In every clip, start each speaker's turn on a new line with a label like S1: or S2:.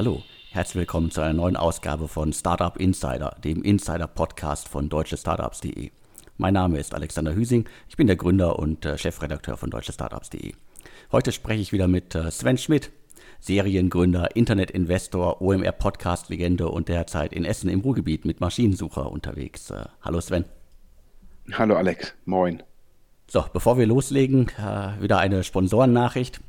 S1: Hallo, herzlich willkommen zu einer neuen Ausgabe von Startup Insider, dem Insider-Podcast von deutschestartups.de. Mein Name ist Alexander Hüsing, ich bin der Gründer und äh, Chefredakteur von deutschestartups.de. Heute spreche ich wieder mit äh, Sven Schmidt, Seriengründer, Internetinvestor, OMR-Podcast-Legende und derzeit in Essen im Ruhrgebiet mit Maschinensucher unterwegs. Äh, hallo Sven.
S2: Hallo Alex, moin.
S1: So, bevor wir loslegen, wieder eine Sponsorennachricht.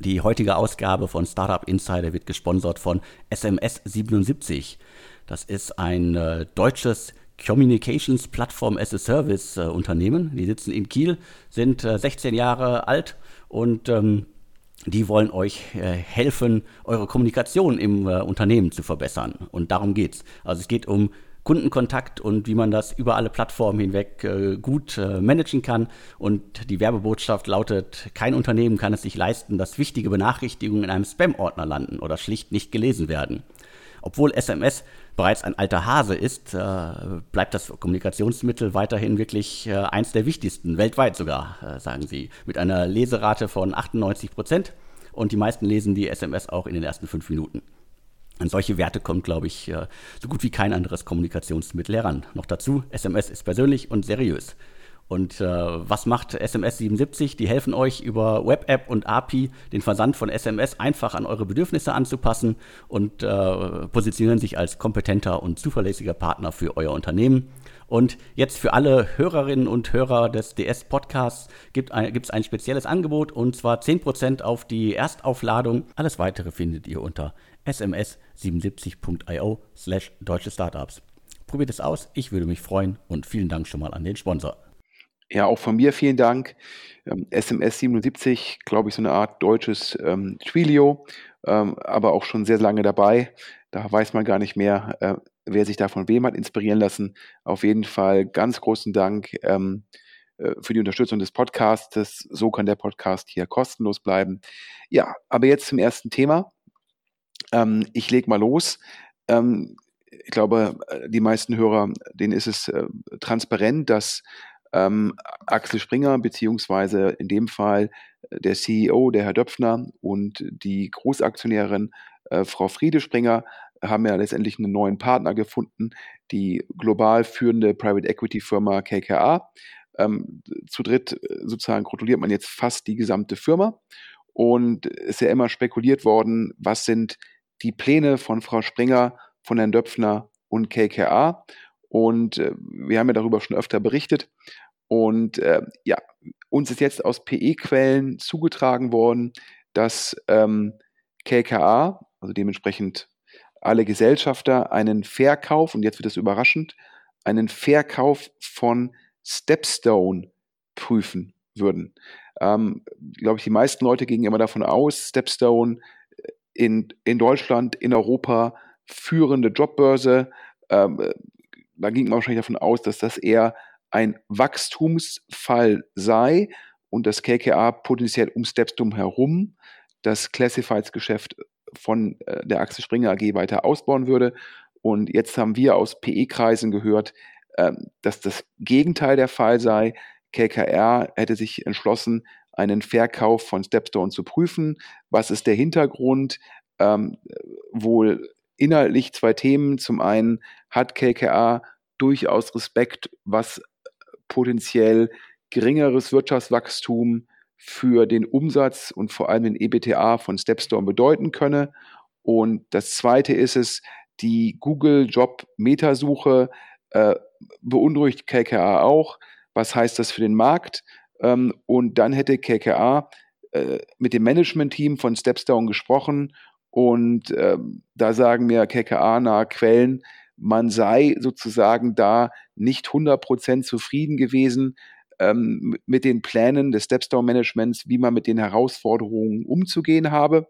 S1: Die heutige Ausgabe von Startup Insider wird gesponsert von SMS 77. Das ist ein äh, deutsches Communications Platform as a Service äh, Unternehmen. Die sitzen in Kiel, sind äh, 16 Jahre alt und ähm, die wollen euch äh, helfen, eure Kommunikation im äh, Unternehmen zu verbessern. Und darum geht's. Also es geht um Kundenkontakt und wie man das über alle Plattformen hinweg äh, gut äh, managen kann. Und die Werbebotschaft lautet, kein Unternehmen kann es sich leisten, dass wichtige Benachrichtigungen in einem Spam-Ordner landen oder schlicht nicht gelesen werden. Obwohl SMS bereits ein alter Hase ist, äh, bleibt das Kommunikationsmittel weiterhin wirklich äh, eins der wichtigsten, weltweit sogar, äh, sagen sie, mit einer Leserate von 98 Prozent. Und die meisten lesen die SMS auch in den ersten fünf Minuten. An solche Werte kommt, glaube ich, äh, so gut wie kein anderes Kommunikationsmittel heran. Noch dazu, SMS ist persönlich und seriös. Und äh, was macht SMS 77? Die helfen euch über Web-App und API den Versand von SMS einfach an eure Bedürfnisse anzupassen und äh, positionieren sich als kompetenter und zuverlässiger Partner für euer Unternehmen. Und jetzt für alle Hörerinnen und Hörer des DS-Podcasts gibt es ein spezielles Angebot und zwar 10% auf die Erstaufladung. Alles weitere findet ihr unter sms77.io slash deutsche Startups. Probiert es aus, ich würde mich freuen und vielen Dank schon mal an den Sponsor.
S2: Ja, auch von mir vielen Dank. Ähm, SMS 77, glaube ich, so eine Art deutsches ähm, Twilio, ähm, aber auch schon sehr lange dabei. Da weiß man gar nicht mehr, äh, wer sich da von wem hat inspirieren lassen. Auf jeden Fall ganz großen Dank ähm, äh, für die Unterstützung des Podcasts. So kann der Podcast hier kostenlos bleiben. Ja, aber jetzt zum ersten Thema. Ähm, ich lege mal los. Ähm, ich glaube, äh, die meisten Hörer, denen ist es äh, transparent, dass ähm, Axel Springer, beziehungsweise in dem Fall äh, der CEO, der Herr Döpfner und die Großaktionärin äh, Frau Friede Springer haben ja letztendlich einen neuen Partner gefunden, die global führende Private Equity Firma KKA. Ähm, zu dritt sozusagen kontrolliert man jetzt fast die gesamte Firma und es ist ja immer spekuliert worden, was sind die Pläne von Frau Springer, von Herrn Döpfner und KKA. Und äh, wir haben ja darüber schon öfter berichtet. Und äh, ja, uns ist jetzt aus PE-Quellen zugetragen worden, dass ähm, KKA, also dementsprechend alle Gesellschafter, einen Verkauf, und jetzt wird es überraschend, einen Verkauf von Stepstone prüfen würden. Ähm, Glaube ich, die meisten Leute gingen immer davon aus, Stepstone in, in Deutschland, in Europa führende Jobbörse. Ähm, da ging man wahrscheinlich davon aus, dass das eher ein Wachstumsfall sei und das KKA potenziell um Stepstone herum das Classifieds-Geschäft von äh, der Axel Springer AG weiter ausbauen würde. Und jetzt haben wir aus PE-Kreisen gehört, äh, dass das Gegenteil der Fall sei. KKR hätte sich entschlossen, einen Verkauf von Stepstone zu prüfen. Was ist der Hintergrund? Ähm, wohl inhaltlich zwei Themen. Zum einen hat KKA durchaus Respekt, was potenziell geringeres Wirtschaftswachstum für den Umsatz und vor allem den EBTA von Stepstone bedeuten könne. Und das zweite ist es, die Google Job Metasuche äh, beunruhigt KKA auch. Was heißt das für den Markt? Ähm, und dann hätte KKA äh, mit dem Management-Team von Stepstone gesprochen und ähm, da sagen mir KKA-nahe Quellen, man sei sozusagen da nicht 100% zufrieden gewesen ähm, mit den Plänen des Stepstone-Managements, wie man mit den Herausforderungen umzugehen habe.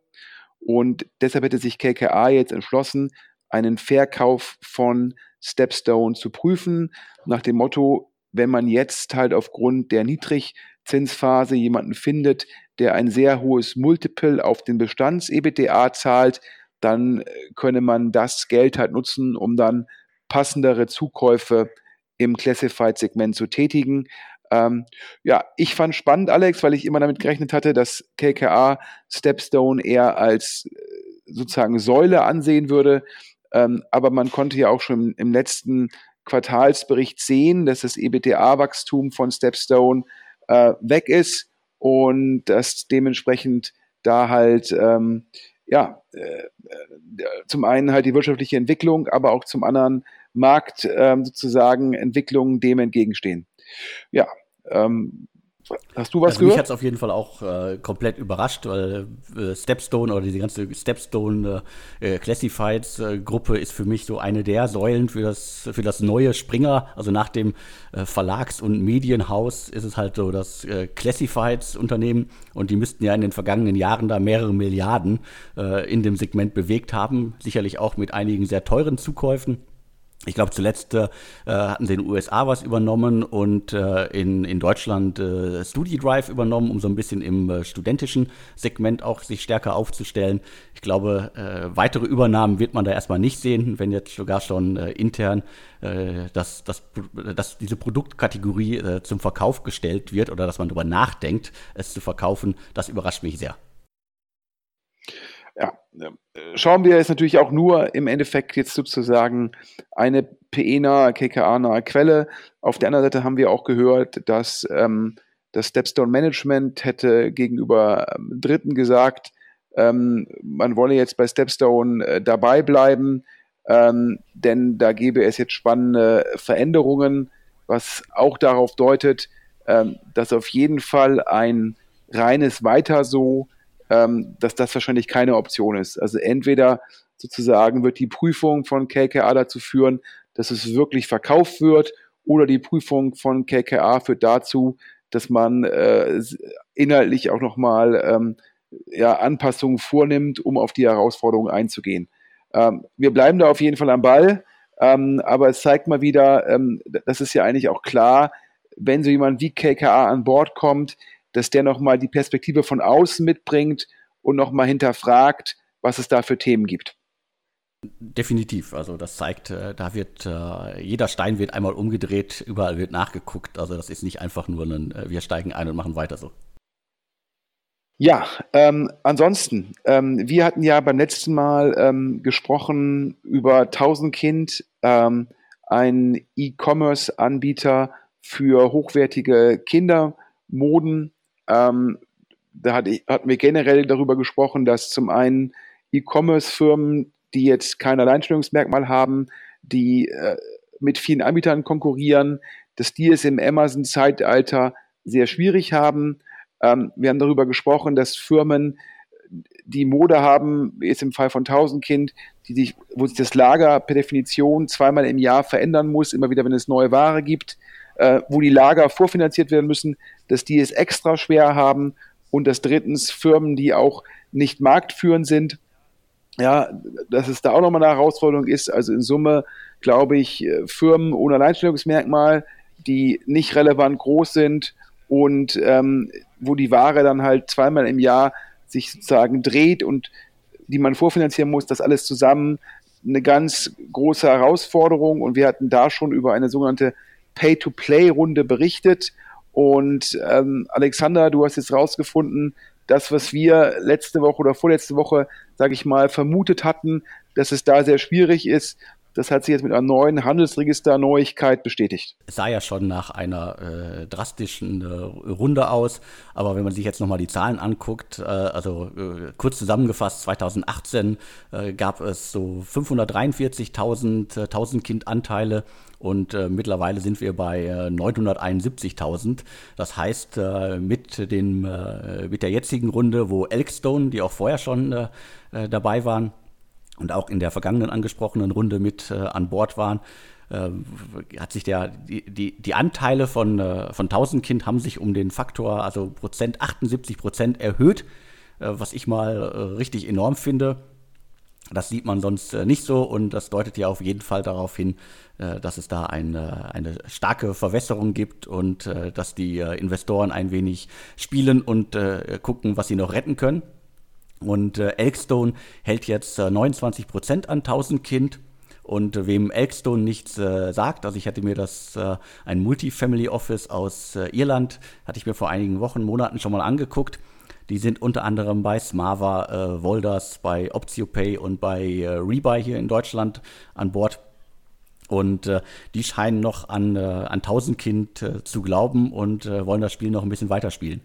S2: Und deshalb hätte sich KKA jetzt entschlossen, einen Verkauf von Stepstone zu prüfen, nach dem Motto, wenn man jetzt halt aufgrund der Niedrigzinsphase jemanden findet, der ein sehr hohes Multiple auf den Bestands-EBTA zahlt, dann äh, könne man das Geld halt nutzen, um dann passendere Zukäufe im Classified-Segment zu tätigen. Ähm, ja, ich fand spannend, Alex, weil ich immer damit gerechnet hatte, dass KKA Stepstone eher als äh, sozusagen Säule ansehen würde. Ähm, aber man konnte ja auch schon im, im letzten Quartalsbericht sehen, dass das EBITDA-Wachstum von Stepstone äh, weg ist und dass dementsprechend da halt ähm, ja äh, äh, zum einen halt die wirtschaftliche Entwicklung, aber auch zum anderen Markt ähm, sozusagen Entwicklungen dem entgegenstehen. Ja, ähm, Hast du was also
S1: gehört? Mich hat es auf jeden Fall auch äh, komplett überrascht, weil äh, Stepstone oder diese ganze Stepstone äh, äh, Gruppe ist für mich so eine der Säulen für das, für das neue Springer. Also nach dem äh, Verlags- und Medienhaus ist es halt so das äh, Classifieds Unternehmen und die müssten ja in den vergangenen Jahren da mehrere Milliarden in dem Segment bewegt haben. Sicherlich auch mit einigen sehr teuren Zukäufen. Ich glaube, zuletzt äh, hatten sie in den USA was übernommen und äh, in, in Deutschland äh, StudiDrive übernommen, um so ein bisschen im äh, studentischen Segment auch sich stärker aufzustellen. Ich glaube, äh, weitere Übernahmen wird man da erstmal nicht sehen, wenn jetzt sogar schon äh, intern äh, dass, dass, dass diese Produktkategorie äh, zum Verkauf gestellt wird oder dass man darüber nachdenkt, es zu verkaufen. Das überrascht mich sehr
S2: ja, schauen wir ist natürlich auch nur im Endeffekt jetzt sozusagen eine PE-nahe, KKA-nahe Quelle. Auf der anderen Seite haben wir auch gehört, dass ähm, das Stepstone Management hätte gegenüber ähm, Dritten gesagt, ähm, man wolle jetzt bei Stepstone äh, dabei bleiben, ähm, denn da gäbe es jetzt spannende Veränderungen, was auch darauf deutet, ähm, dass auf jeden Fall ein reines Weiter so ähm, dass das wahrscheinlich keine Option ist. Also entweder sozusagen wird die Prüfung von KKA dazu führen, dass es wirklich verkauft wird, oder die Prüfung von KKA führt dazu, dass man äh, inhaltlich auch nochmal ähm, ja, Anpassungen vornimmt, um auf die Herausforderungen einzugehen. Ähm, wir bleiben da auf jeden Fall am Ball, ähm, aber es zeigt mal wieder, ähm, das ist ja eigentlich auch klar, wenn so jemand wie KKA an Bord kommt, dass der nochmal die Perspektive von außen mitbringt und nochmal hinterfragt, was es da für Themen gibt.
S1: Definitiv. Also das zeigt, äh, da wird äh, jeder Stein wird einmal umgedreht, überall wird nachgeguckt. Also das ist nicht einfach nur ein, äh, wir steigen ein und machen weiter so.
S2: Ja, ähm, ansonsten, ähm, wir hatten ja beim letzten Mal ähm, gesprochen über 1000 Kind, ähm, ein E-Commerce-Anbieter für hochwertige Kindermoden ähm, da hat, hatten wir generell darüber gesprochen, dass zum einen E-Commerce-Firmen, die jetzt kein Alleinstellungsmerkmal haben, die äh, mit vielen Anbietern konkurrieren, dass die es im Amazon-Zeitalter sehr schwierig haben. Ähm, wir haben darüber gesprochen, dass Firmen, die Mode haben, jetzt im Fall von Tausendkind, die sich, wo sich das Lager per Definition zweimal im Jahr verändern muss, immer wieder, wenn es neue Ware gibt, äh, wo die Lager vorfinanziert werden müssen, dass die es extra schwer haben und dass drittens Firmen, die auch nicht marktführend sind, ja, dass es da auch nochmal eine Herausforderung ist. Also in Summe glaube ich, äh, Firmen ohne Alleinstellungsmerkmal, die nicht relevant groß sind und ähm, wo die Ware dann halt zweimal im Jahr sich sozusagen dreht und die man vorfinanzieren muss, das alles zusammen eine ganz große Herausforderung und wir hatten da schon über eine sogenannte Pay-to-Play-Runde berichtet. Und ähm, Alexander, du hast jetzt rausgefunden, das, was wir letzte Woche oder vorletzte Woche, sage ich mal, vermutet hatten, dass es da sehr schwierig ist, das hat sich jetzt mit einer neuen Handelsregister-Neuigkeit bestätigt.
S1: Es sah ja schon nach einer äh, drastischen äh, Runde aus, aber wenn man sich jetzt nochmal die Zahlen anguckt, äh, also äh, kurz zusammengefasst, 2018 äh, gab es so 543.000 1000 Kind-Anteile und äh, mittlerweile sind wir bei 971.000. Das heißt, mit, den, mit der jetzigen Runde, wo Elkstone, die auch vorher schon dabei waren, und auch in der vergangenen angesprochenen Runde mit äh, an Bord waren, äh, hat sich der, die, die, Anteile von, äh, von 1000 Kind haben sich um den Faktor, also Prozent, 78 Prozent erhöht, äh, was ich mal äh, richtig enorm finde. Das sieht man sonst äh, nicht so und das deutet ja auf jeden Fall darauf hin, dass es da eine, eine starke Verwässerung gibt und dass die Investoren ein wenig spielen und gucken, was sie noch retten können. Und äh, Elkstone hält jetzt äh, 29 Prozent an 1000 Kind. Und äh, wem Elkstone nichts äh, sagt, also ich hatte mir das, äh, ein Multifamily Office aus äh, Irland, hatte ich mir vor einigen Wochen, Monaten schon mal angeguckt. Die sind unter anderem bei Smava, äh, Volders, bei OptioPay und bei äh, Rebuy hier in Deutschland an Bord. Und äh, die scheinen noch an, äh, an Tausendkind äh, zu glauben und äh, wollen das Spiel noch ein bisschen weiterspielen.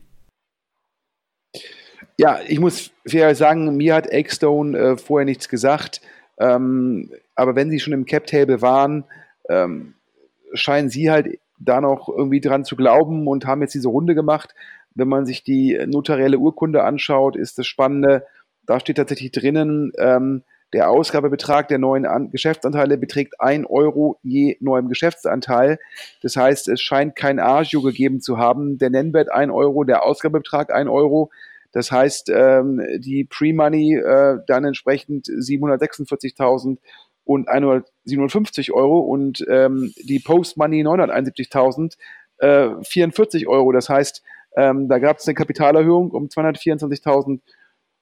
S2: Ja, ich muss fair sagen, mir hat Eggstone äh, vorher nichts gesagt. Ähm, aber wenn sie schon im Cap-Table waren, ähm, scheinen sie halt da noch irgendwie dran zu glauben und haben jetzt diese Runde gemacht. Wenn man sich die notarielle Urkunde anschaut, ist das Spannende, da steht tatsächlich drinnen, ähm, der Ausgabebetrag der neuen An Geschäftsanteile beträgt 1 Euro je neuem Geschäftsanteil. Das heißt, es scheint kein Agio gegeben zu haben. Der Nennwert 1 Euro, der Ausgabebetrag 1 Euro. Das heißt, ähm, die Pre-Money äh, dann entsprechend 746.000 und 157 Euro und ähm, die Post-Money 971.000 äh, 44 Euro. Das heißt, ähm, da gab es eine Kapitalerhöhung um 224.000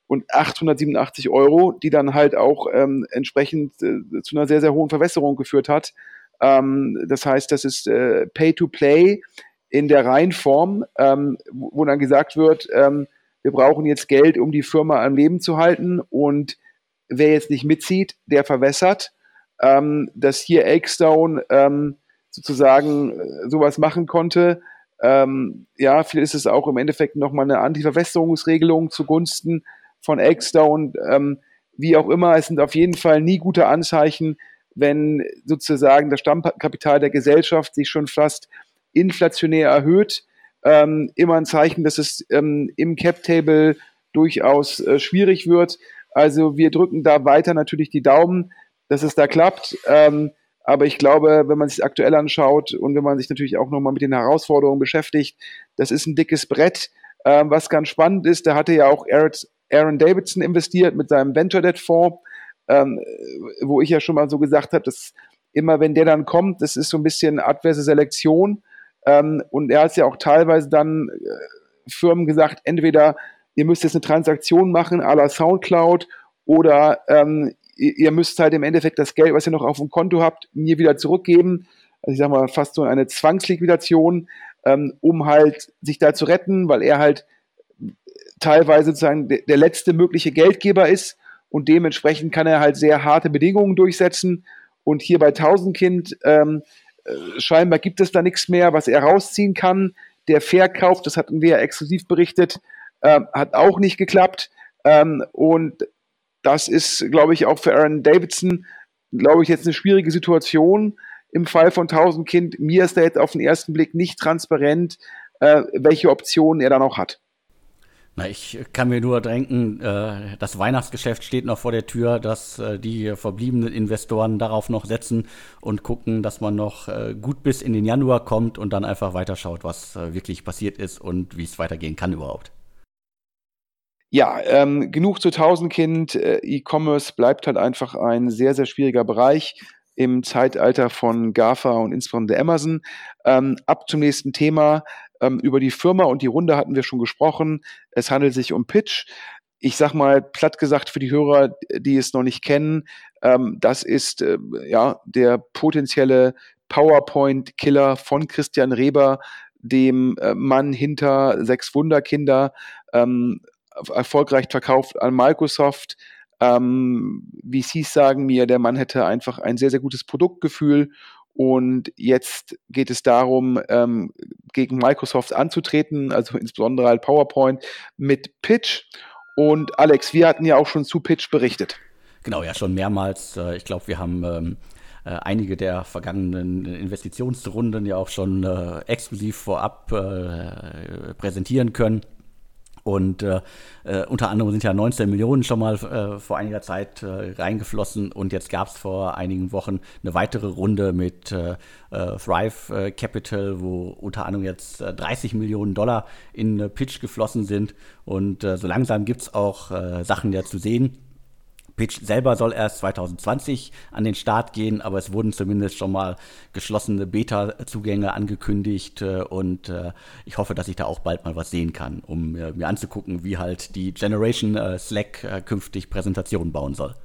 S2: und 887 Euro, die dann halt auch ähm, entsprechend äh, zu einer sehr, sehr hohen Verwässerung geführt hat. Ähm, das heißt, das ist äh, Pay-to-Play in der Reihenform, ähm, wo, wo, dann gesagt wird, ähm, wir brauchen jetzt Geld, um die Firma am Leben zu halten und wer jetzt nicht mitzieht, der verwässert. Ähm, dass hier Eggsdown ähm, sozusagen äh, sowas machen konnte, ähm, ja, vielleicht ist es auch im Endeffekt nochmal eine Anti-Verwässerungsregelung zugunsten von Eggstone, ähm, wie auch immer, es sind auf jeden Fall nie gute Anzeichen, wenn sozusagen das Stammkapital der Gesellschaft sich schon fast inflationär erhöht. Ähm, immer ein Zeichen, dass es ähm, im Cap-Table durchaus äh, schwierig wird. Also wir drücken da weiter natürlich die Daumen, dass es da klappt. Ähm, aber ich glaube, wenn man sich aktuell anschaut und wenn man sich natürlich auch nochmal mit den Herausforderungen beschäftigt, das ist ein dickes Brett. Ähm, was ganz spannend ist, da hatte ja auch Aaron Davidson investiert mit seinem Venture Debt Fonds, ähm, wo ich ja schon mal so gesagt habe, dass immer wenn der dann kommt, das ist so ein bisschen adverse Selektion. Ähm, und er hat ja auch teilweise dann äh, Firmen gesagt, entweder ihr müsst jetzt eine Transaktion machen à la Soundcloud oder ähm, ihr müsst halt im Endeffekt das Geld, was ihr noch auf dem Konto habt, mir wieder zurückgeben. Also ich sag mal, fast so eine Zwangsliquidation, ähm, um halt sich da zu retten, weil er halt teilweise sozusagen der, der letzte mögliche Geldgeber ist und dementsprechend kann er halt sehr harte Bedingungen durchsetzen. Und hier bei Tausendkind ähm, äh, scheinbar gibt es da nichts mehr, was er rausziehen kann. Der Verkauf, das hatten wir ja exklusiv berichtet, äh, hat auch nicht geklappt. Ähm, und das ist, glaube ich, auch für Aaron Davidson, glaube ich, jetzt eine schwierige Situation im Fall von Tausendkind. Mir ist da jetzt auf den ersten Blick nicht transparent, äh, welche Optionen er da noch hat.
S1: Na, ich kann mir nur denken, äh, das Weihnachtsgeschäft steht noch vor der Tür, dass äh, die verbliebenen Investoren darauf noch setzen und gucken, dass man noch äh, gut bis in den Januar kommt und dann einfach weiterschaut, was äh, wirklich passiert ist und wie es weitergehen kann überhaupt.
S2: Ja, ähm, genug zu Tausendkind. Äh, E-Commerce bleibt halt einfach ein sehr, sehr schwieriger Bereich im Zeitalter von GAFA und insbesondere Amazon. Ähm, ab zum nächsten Thema. Ähm, über die Firma und die Runde hatten wir schon gesprochen. Es handelt sich um Pitch. Ich sag mal platt gesagt für die Hörer, die es noch nicht kennen, ähm, das ist äh, ja der potenzielle PowerPoint-Killer von Christian Reber, dem äh, Mann hinter sechs Wunderkinder, ähm, erfolgreich verkauft an Microsoft. Ähm, VCs sagen mir, der Mann hätte einfach ein sehr, sehr gutes Produktgefühl und jetzt geht es darum, ähm, gegen Microsoft anzutreten, also insbesondere halt PowerPoint mit Pitch. Und Alex, wir hatten ja auch schon zu Pitch berichtet.
S1: Genau, ja, schon mehrmals. Äh, ich glaube, wir haben ähm, äh, einige der vergangenen Investitionsrunden ja auch schon äh, exklusiv vorab äh, präsentieren können. Und äh, äh, unter anderem sind ja 19 Millionen schon mal äh, vor einiger Zeit äh, reingeflossen und jetzt gab es vor einigen Wochen eine weitere Runde mit äh, äh, Thrive Capital, wo unter anderem jetzt 30 Millionen Dollar in Pitch geflossen sind. Und so langsam gibt es auch Sachen ja zu sehen. Pitch selber soll erst 2020 an den Start gehen, aber es wurden zumindest schon mal geschlossene Beta-Zugänge angekündigt äh, und äh, ich hoffe, dass ich da auch bald mal was sehen kann, um mir anzugucken, wie halt die Generation äh, Slack künftig Präsentationen bauen soll.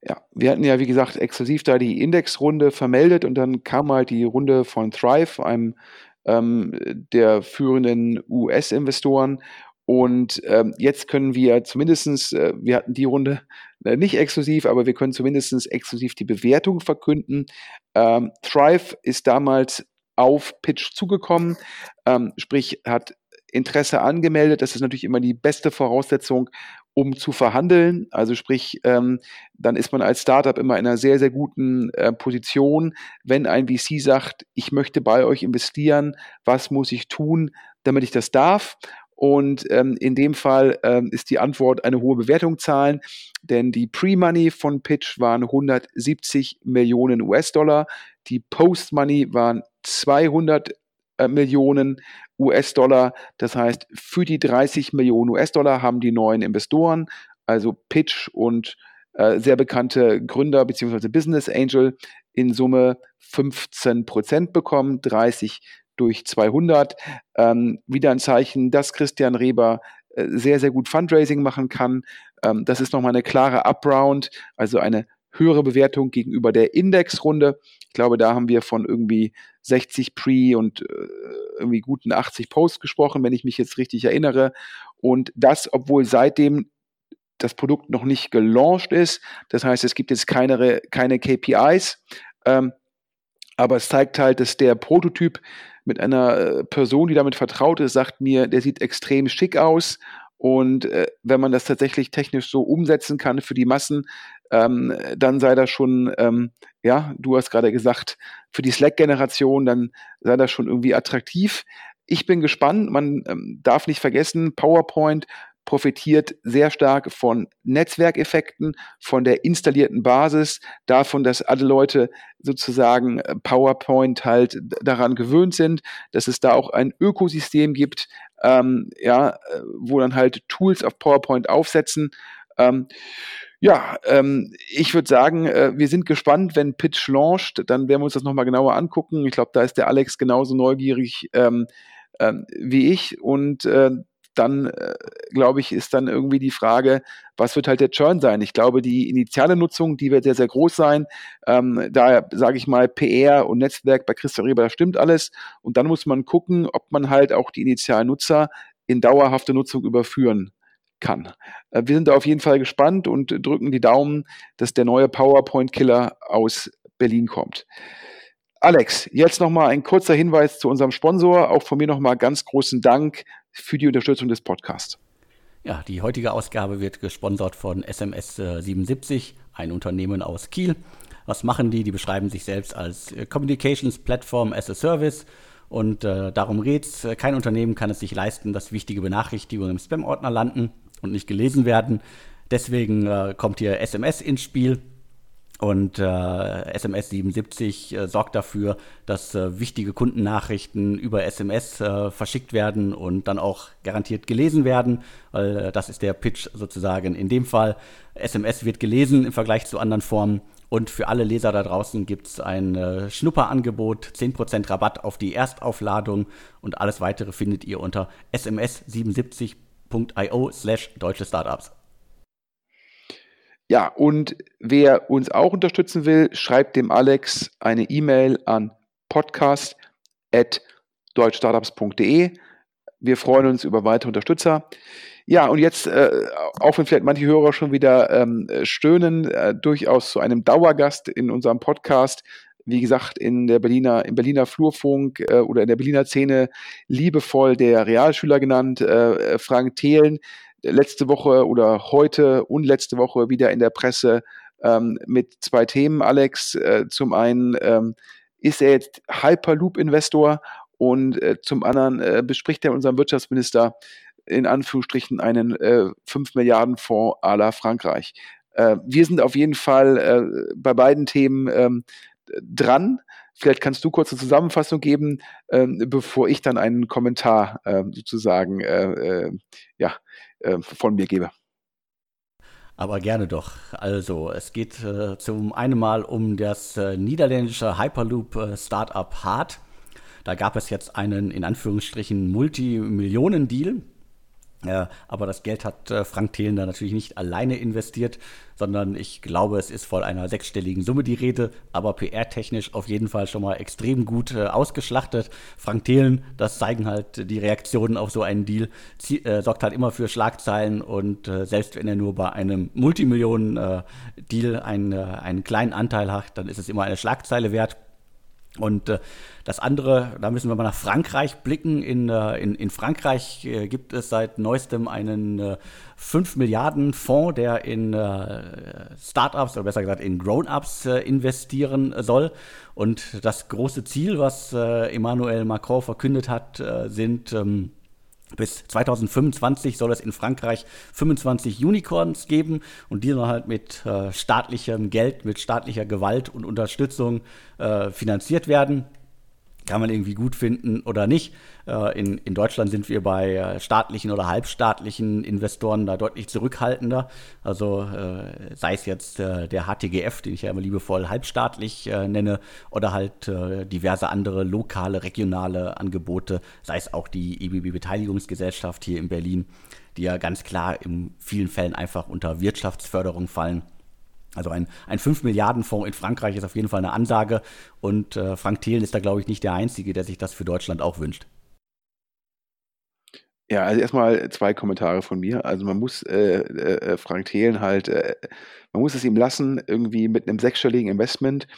S2: Ja, wir hatten ja, wie gesagt, exklusiv da die Indexrunde vermeldet und dann kam halt die Runde von Thrive, einem ähm, der führenden US-Investoren Und ähm, jetzt können wir zumindestens, äh, wir hatten die Runde äh, nicht exklusiv, aber wir können zumindestens exklusiv die Bewertung verkünden. Ähm, Thrive ist damals auf Pitch zugekommen, ähm, sprich hat Interesse angemeldet. Das ist natürlich immer die beste Voraussetzung, um zu verhandeln. Also sprich, ähm, dann ist man als Startup immer in einer sehr, sehr guten äh, Position. Wenn ein VC sagt, ich möchte bei euch investieren, was muss ich tun, damit ich das darf? Und ähm, in dem Fall ähm, ist die Antwort eine hohe Bewertung zahlen, denn die Pre-Money von Pitch waren 170 Millionen US-Dollar, die Post-Money waren 200 äh, Millionen US-Dollar. Das heißt, für die 30 Millionen US-Dollar haben die neuen Investoren, also Pitch und äh, sehr bekannte Gründer bzw. Business Angel, in Summe 15 Prozent bekommen, 30 durch 200. Ähm, wieder ein Zeichen, dass Christian Reber äh, sehr, sehr gut Fundraising machen kann. Ähm, das ist nochmal eine klare Upround, also eine höhere Bewertung gegenüber der Indexrunde. Ich glaube, da haben wir von irgendwie 60 Pre und äh, irgendwie guten 80 Posts gesprochen, wenn ich mich jetzt richtig erinnere. Und das, obwohl seitdem das Produkt noch nicht gelauncht ist. Das heißt, es gibt jetzt keine, keine KPIs. Ähm, aber es zeigt halt, dass der Prototyp mit einer äh, Person, die damit vertraut ist, sagt mir, der sieht extrem schick aus. Und äh, wenn man das tatsächlich technisch so umsetzen kann für die Massen, ähm, dann sei das schon, ähm, ja, du hast gerade gesagt, für die Slack-Generation, dann sei das schon irgendwie attraktiv. Ich bin gespannt. Man ähm, darf nicht vergessen, PowerPoint profitiert sehr stark von Netzwerkeffekten, von der installierten Basis, davon, dass alle Leute sozusagen äh, PowerPoint halt daran gewöhnt sind, dass es da auch ein Ökosystem gibt, ähm, ja, äh, wo dann halt Tools auf PowerPoint aufsetzen. Ähm, ja, ähm, ich würde sagen, äh, wir sind gespannt, wenn Pitch launcht, dann werden wir uns das nochmal genauer angucken. Ich glaube, da ist der Alex genauso neugierig ähm, ähm, wie ich und äh, dann, äh, glaube ich, ist dann irgendwie die Frage, was wird halt der Churn sein? Ich glaube, die initiale Nutzung, die wird sehr, sehr groß sein. Ähm, da sage ich mal, PR und Netzwerk bei Christa Reber, da stimmt alles. Und dann muss man gucken, ob man halt auch die initialen Nutzer in dauerhafte Nutzung überführen kann. Äh, wir sind da auf jeden Fall gespannt und drücken die Daumen, dass der neue PowerPoint-Killer aus Berlin kommt. Alex, jetzt nochmal ein kurzer Hinweis zu unserem Sponsor. Auch von mir nochmal ganz großen Dank für die Unterstützung des Podcasts.
S1: Ja, die heutige Ausgabe wird gesponsert von SMS 77, ein Unternehmen aus Kiel. Was machen die? Die beschreiben sich selbst als äh, Communications Platform as a Service. Und äh, darum geht's. Kein Unternehmen kann es sich leisten, dass wichtige Benachrichtigungen im Spam-Ordner landen und nicht gelesen werden. Deswegen äh, kommt hier SMS ins Spiel. Und äh, SMS 77 äh, sorgt dafür, dass äh, wichtige Kundennachrichten über SMS äh, verschickt werden und dann auch garantiert gelesen werden, weil äh, das ist der Pitch sozusagen. In dem Fall, SMS wird gelesen im Vergleich zu anderen Formen. Und für alle Leser da draußen gibt es ein äh, Schnupperangebot, 10% Rabatt auf die Erstaufladung und alles weitere findet ihr unter sms77.io slash deutsche Startups.
S2: Ja, und wer uns auch unterstützen will, schreibt dem Alex eine E-Mail an podcast.deutschstartups.de. Wir freuen uns über weitere Unterstützer. Ja, und jetzt, äh, auch wenn vielleicht manche Hörer schon wieder ähm, stöhnen, äh, durchaus zu einem Dauergast in unserem Podcast. Wie gesagt, in der Berliner, im Berliner Flurfunk äh, oder in der Berliner Szene liebevoll der Realschüler genannt, äh, Frank Thelen letzte Woche oder heute und letzte Woche wieder in der Presse ähm, mit zwei Themen, Alex. Äh, zum einen ähm, ist er jetzt Hyperloop-Investor und äh, zum anderen äh, bespricht er unserem Wirtschaftsminister in Anführungsstrichen einen äh, 5 Milliarden Fonds à la Frankreich. Äh, wir sind auf jeden Fall äh, bei beiden Themen ähm, dran. Vielleicht kannst du kurz eine Zusammenfassung geben, ähm, bevor ich dann einen Kommentar äh, sozusagen äh, ja, äh, von mir gebe.
S1: Aber gerne doch. Also, es geht äh, zum einen mal um das äh, niederländische Hyperloop äh, Startup Hart. Da gab es jetzt einen in Anführungsstrichen Multimillionen-Deal. Aber das Geld hat äh, Frank Thelen da natürlich nicht alleine investiert, sondern ich glaube, es ist von einer sechsstelligen Summe die Rede, aber PR-technisch auf jeden Fall schon mal extrem gut äh, ausgeschlachtet. Frank Thelen, das zeigen halt die Reaktionen auf so einen Deal, äh, sorgt halt immer für Schlagzeilen und selbst wenn er nur bei einem Multimillionen-Deal einen, einen kleinen Anteil hat, dann ist es immer eine Schlagzeile wert. Und äh, das andere, da müssen wir mal nach Frankreich blicken. In, äh, in, in Frankreich äh, gibt es seit neuestem einen äh, 5 Milliarden Fonds, der in äh, Startups oder besser gesagt in Grown-ups investieren soll. Und das große Ziel, was Emmanuel Macron verkündet hat, sind ähm, bis 2025 soll es in Frankreich 25 Unicorns geben und die sollen halt mit äh, staatlichem Geld, mit staatlicher Gewalt und Unterstützung äh, finanziert werden. Kann man irgendwie gut finden oder nicht. Äh, in, in Deutschland sind wir bei äh, staatlichen oder halbstaatlichen Investoren da deutlich zurückhaltender. Also äh, sei es jetzt der HTGF, den ich ja immer liebevoll halbstaatlich nenne, oder halt diverse andere lokale, regionale Angebote, sei es auch die EBB Beteiligungsgesellschaft hier in Berlin, die ja ganz klar in vielen Fällen einfach unter Wirtschaftsförderung fallen. Also ein, ein 5 Milliarden Fonds in Frankreich ist auf jeden Fall eine Ansage und äh, Frank Thelen ist da, glaube ich, nicht der Einzige, der sich das für Deutschland auch wünscht.
S2: Ja, also erstmal zwei Kommentare von mir. Also man muss äh, äh, Frank Thelen halt, äh, man muss es ihm lassen, irgendwie mit einem sechsstelligen Investment.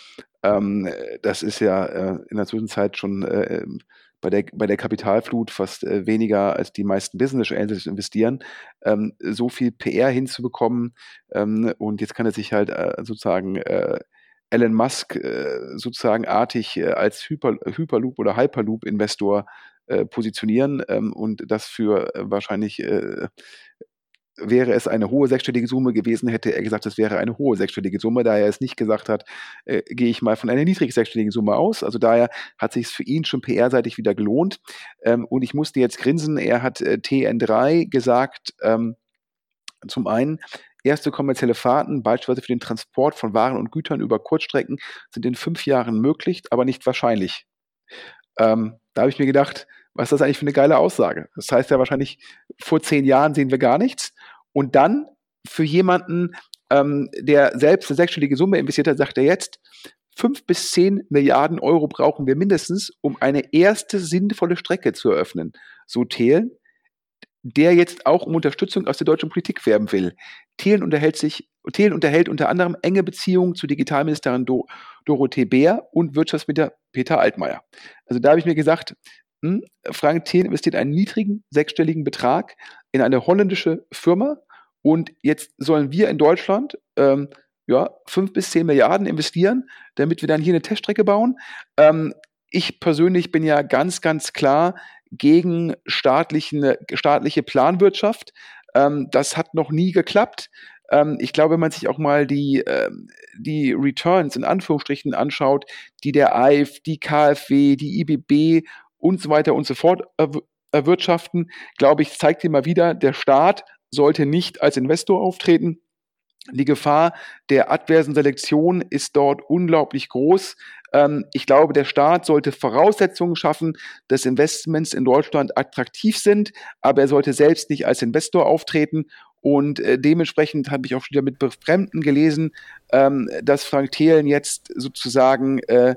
S2: Ähm, das ist ja äh, in der Zwischenzeit schon äh, bei, der, bei der Kapitalflut fast äh, weniger als die meisten Business Angels investieren. Ähm, so viel PR hinzubekommen ähm, und jetzt kann er sich halt äh, sozusagen äh, Elon Musk äh, sozusagen artig äh, als Hyper, Hyperloop oder Hyperloop-Investor äh, positionieren ähm, und das für wahrscheinlich wäre es eine hohe sechsstellige Summe gewesen, hätte er gesagt, es wäre eine hohe sechsstellige Summe. Da er es nicht gesagt hat, äh, gehe ich mal von einer niedrig sechsstelligen Summe aus. Also daher hat sich es für ihn schon PR-seitig wieder gelohnt. Ähm, und ich musste jetzt grinsen. Er hat äh, TN3 gesagt, ähm, zum einen, erste kommerzielle Fahrten, beispielsweise für den Transport von Waren und Gütern über Kurzstrecken, sind in fünf Jahren möglich, aber nicht wahrscheinlich. Ähm, da habe ich mir gedacht, was ist das eigentlich für eine geile Aussage? Das heißt ja wahrscheinlich, vor zehn Jahren sehen wir gar nichts. Und dann für jemanden, ähm, der selbst eine sechsstellige Summe investiert hat, sagt er jetzt, fünf bis zehn Milliarden Euro brauchen wir mindestens, um eine erste sinnvolle Strecke zu eröffnen. So Thelen, der jetzt auch um Unterstützung aus der deutschen Politik werben will. Thelen unterhält sich, Thelen unterhält unter anderem enge Beziehungen zu Digitalministerin Do Dorothee Bär und Wirtschaftsminister Peter Altmaier. Also da habe ich mir gesagt, hm, Frank Thelen investiert einen niedrigen sechsstelligen Betrag in eine holländische Firma und jetzt sollen wir in Deutschland ähm, ja, fünf bis zehn Milliarden investieren, damit wir dann hier eine Teststrecke bauen. Ähm, ich persönlich bin ja ganz, ganz klar gegen staatlichen, staatliche Planwirtschaft. Ähm, das hat noch nie geklappt. Ähm, ich glaube, wenn man sich auch mal die, ähm, die Returns in Anführungsstrichen anschaut, die der AIF, die KfW, die IBB und so weiter und so fort erwirtschaften, glaube ich, zeigt immer wieder, der Staat sollte nicht als Investor auftreten. Die Gefahr der adversen Selektion ist dort unglaublich groß. Ähm, ich glaube, der Staat sollte Voraussetzungen schaffen, dass Investments in Deutschland attraktiv sind, aber er sollte selbst nicht als Investor auftreten. Und äh, dementsprechend habe ich auch schon wieder mit Befremden gelesen, ähm, dass Frank Thelen jetzt sozusagen äh,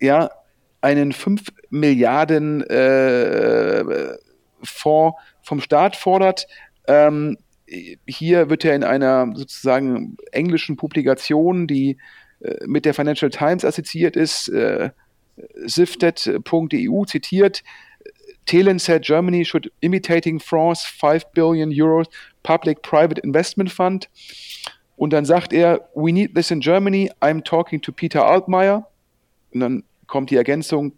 S2: ja, einen 5 Milliarden äh, Fonds vom Staat fordert. Ähm, hier wird er in einer sozusagen englischen Publikation, die äh, mit der Financial Times assoziiert ist, äh, sifted.eu zitiert. Thelen said Germany should imitating France 5 billion euros public-private investment fund. Und dann sagt er, we need this in Germany. I'm talking to Peter Altmaier. Und dann kommt die Ergänzung,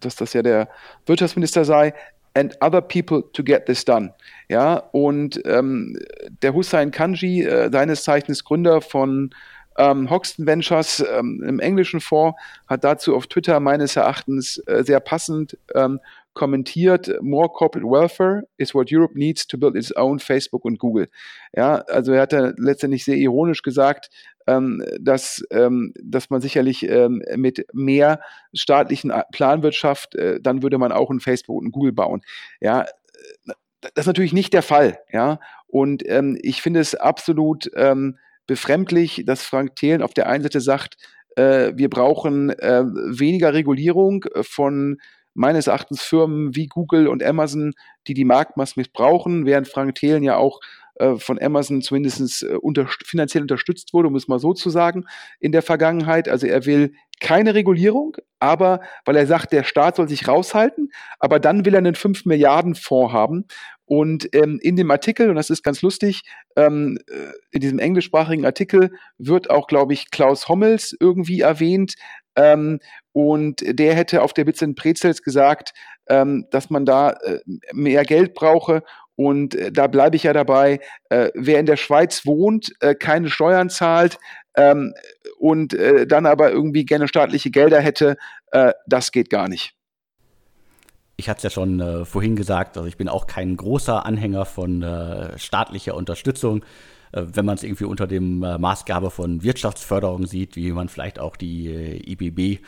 S2: dass das ja der Wirtschaftsminister sei and other people to get this done. Ja, und ähm, der Hussein Kanji, äh, seines Zeichens Gründer von ähm, Hoxton Ventures ähm, im englischen Fonds, hat dazu auf Twitter meines Erachtens äh, sehr passend ähm, kommentiert, more corporate welfare is what Europe needs to build its own Facebook und Google. Ja, also er hat da letztendlich sehr ironisch gesagt, ähm, dass, ähm, dass man sicherlich ähm, mit mehr staatlichen Planwirtschaft, äh, dann würde man auch ein Facebook und Google bauen. Ja, das ist natürlich nicht der Fall, ja. Und ähm, ich finde es absolut ähm, befremdlich, dass Frank Thelen auf der einen Seite sagt, äh, wir brauchen äh, weniger Regulierung von meines Erachtens Firmen wie Google und Amazon, die die Marktmaß missbrauchen, während Frank Thelen ja auch äh, von Amazon zumindest äh, unter, finanziell unterstützt wurde, um es mal so zu sagen, in der Vergangenheit. Also er will keine Regulierung, aber weil er sagt, der Staat soll sich raushalten, aber dann will er einen 5 Milliarden Fonds haben. Und ähm, in dem Artikel, und das ist ganz lustig, ähm, äh, in diesem englischsprachigen Artikel wird auch, glaube ich, Klaus Hommels irgendwie erwähnt. Ähm, und der hätte auf der Bits in Prezels gesagt, ähm, dass man da äh, mehr Geld brauche. Und äh, da bleibe ich ja dabei, äh, wer in der Schweiz wohnt, äh, keine Steuern zahlt ähm, und äh, dann aber irgendwie gerne staatliche Gelder hätte, äh, das geht gar nicht.
S1: Ich hatte es ja schon vorhin gesagt, also ich bin auch kein großer Anhänger von staatlicher Unterstützung. Äh, wenn man es irgendwie unter dem äh, Maßgabe von Wirtschaftsförderung sieht, wie man vielleicht auch die äh, IBB,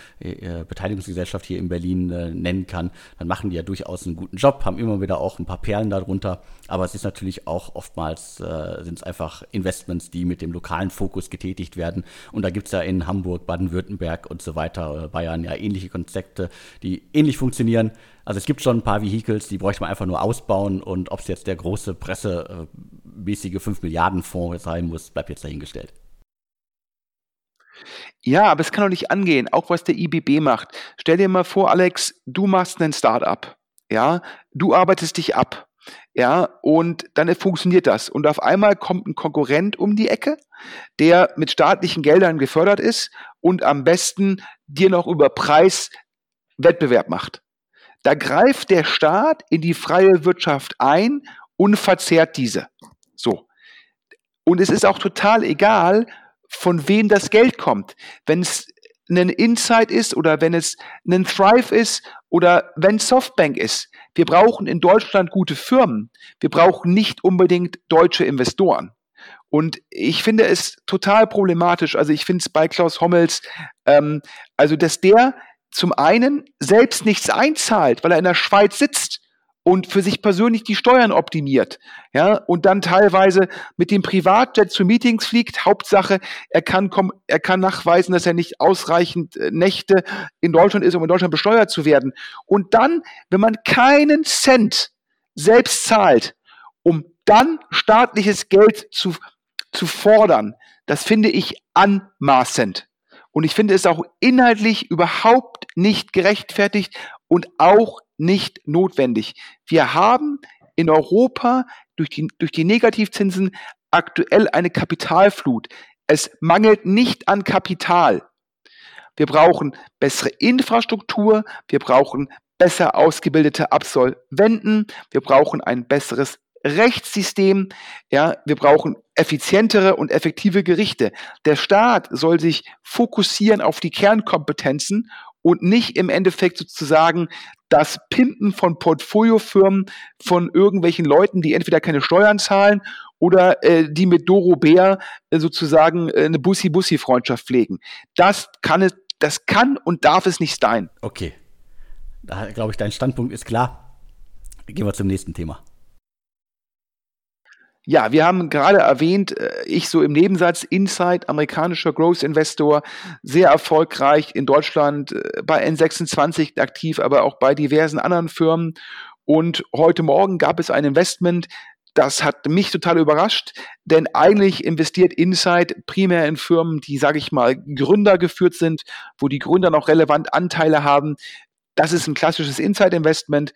S1: Beteiligungsgesellschaft hier in Berlin, nennen kann, dann machen die ja durchaus einen guten Job, haben immer wieder auch ein paar Perlen darunter. Aber es ist natürlich auch oftmals, sind es einfach Investments, die mit dem lokalen Fokus getätigt werden. Und da gibt es ja in Hamburg, Baden-Württemberg und so weiter, Bayern ja ähnliche Konzepte, die ähnlich funktionieren. Also es gibt schon ein paar Vehicles, die bräuchte man einfach nur ausbauen und ob es jetzt der große pressemäßige 5 Milliarden Fonds sein muss, bleibt jetzt dahingestellt.
S2: Ja, aber es kann doch nicht angehen, auch was der IBB macht. Stell dir mal vor, Alex, du machst ein Startup. Ja, du arbeitest dich ab. Ja, und dann funktioniert das. Und auf einmal kommt ein Konkurrent um die Ecke, der mit staatlichen Geldern gefördert ist und am besten dir noch über Preis Wettbewerb macht. Da greift der Staat in die freie Wirtschaft ein und verzehrt diese. So. Und es ist auch total egal, von wem das Geld kommt. Wenn es ein Insight ist oder wenn es ein Thrive ist oder wenn Softbank ist. Wir brauchen in Deutschland gute Firmen. Wir brauchen nicht unbedingt deutsche Investoren. Und ich finde es total problematisch. Also ich finde es bei Klaus Hommels, ähm, also dass der zum einen selbst nichts einzahlt, weil er in der Schweiz sitzt und für sich persönlich die Steuern optimiert, ja, und dann teilweise mit dem Privatjet zu Meetings fliegt. Hauptsache, er kann, er kann nachweisen, dass er nicht ausreichend äh, Nächte in Deutschland ist, um in Deutschland besteuert zu werden. Und dann, wenn man keinen Cent selbst zahlt, um dann staatliches Geld zu, zu fordern, das finde ich anmaßend. Und ich finde es auch inhaltlich überhaupt nicht gerechtfertigt und auch nicht notwendig. Wir haben in Europa durch die, durch die Negativzinsen aktuell eine Kapitalflut. Es mangelt nicht an Kapital. Wir brauchen bessere Infrastruktur, wir brauchen besser ausgebildete Absolventen, wir brauchen ein besseres Rechtssystem. Ja, wir brauchen effizientere und effektive Gerichte. Der Staat soll sich fokussieren auf die Kernkompetenzen und nicht im Endeffekt sozusagen das Pimpen von Portfoliofirmen von irgendwelchen Leuten, die entweder keine Steuern zahlen oder äh, die mit Doro Bär äh, sozusagen äh, eine Bussi-Bussi-Freundschaft pflegen. Das kann es, das kann und darf es nicht sein.
S1: Okay. Da glaube ich, dein Standpunkt ist klar. Gehen wir zum nächsten Thema.
S2: Ja, wir haben gerade erwähnt, äh, ich so im Nebensatz, Insight, amerikanischer Growth Investor, sehr erfolgreich in Deutschland äh, bei N26 aktiv, aber auch bei diversen anderen Firmen. Und heute Morgen gab es ein Investment, das hat mich total überrascht, denn eigentlich investiert Insight primär in Firmen, die, sage ich mal, Gründer geführt sind, wo die Gründer noch relevant Anteile haben. Das ist ein klassisches Insight-Investment.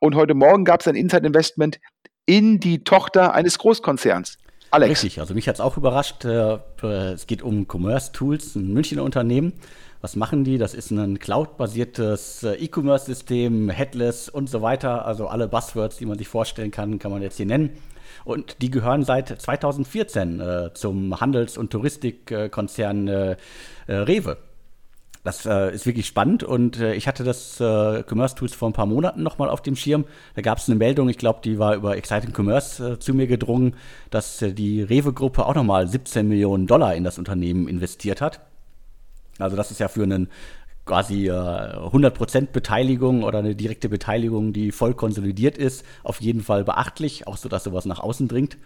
S2: Und heute Morgen gab es ein Insight-Investment in die Tochter eines Großkonzerns.
S1: Alex. Richtig, also mich hat es auch überrascht. Äh, es geht um Commerce Tools, ein Münchner Unternehmen. Was machen die? Das ist ein cloud-basiertes äh, E-Commerce-System, Headless und so weiter. Also alle Buzzwords, die man sich vorstellen kann, kann man jetzt hier nennen. Und die gehören seit 2014 äh, zum Handels- und Touristikkonzern äh, äh, Rewe. Das äh, ist wirklich spannend und äh, ich hatte das äh, Commerce Tools vor ein paar Monaten nochmal auf dem Schirm. Da gab es eine Meldung, ich glaube, die war über Exciting Commerce äh, zu mir gedrungen, dass äh, die Rewe-Gruppe auch nochmal 17 Millionen Dollar in das Unternehmen investiert hat. Also das ist ja für einen quasi äh, 100% Beteiligung oder eine direkte Beteiligung, die voll konsolidiert ist, auf jeden Fall beachtlich, auch so, dass sowas nach außen dringt.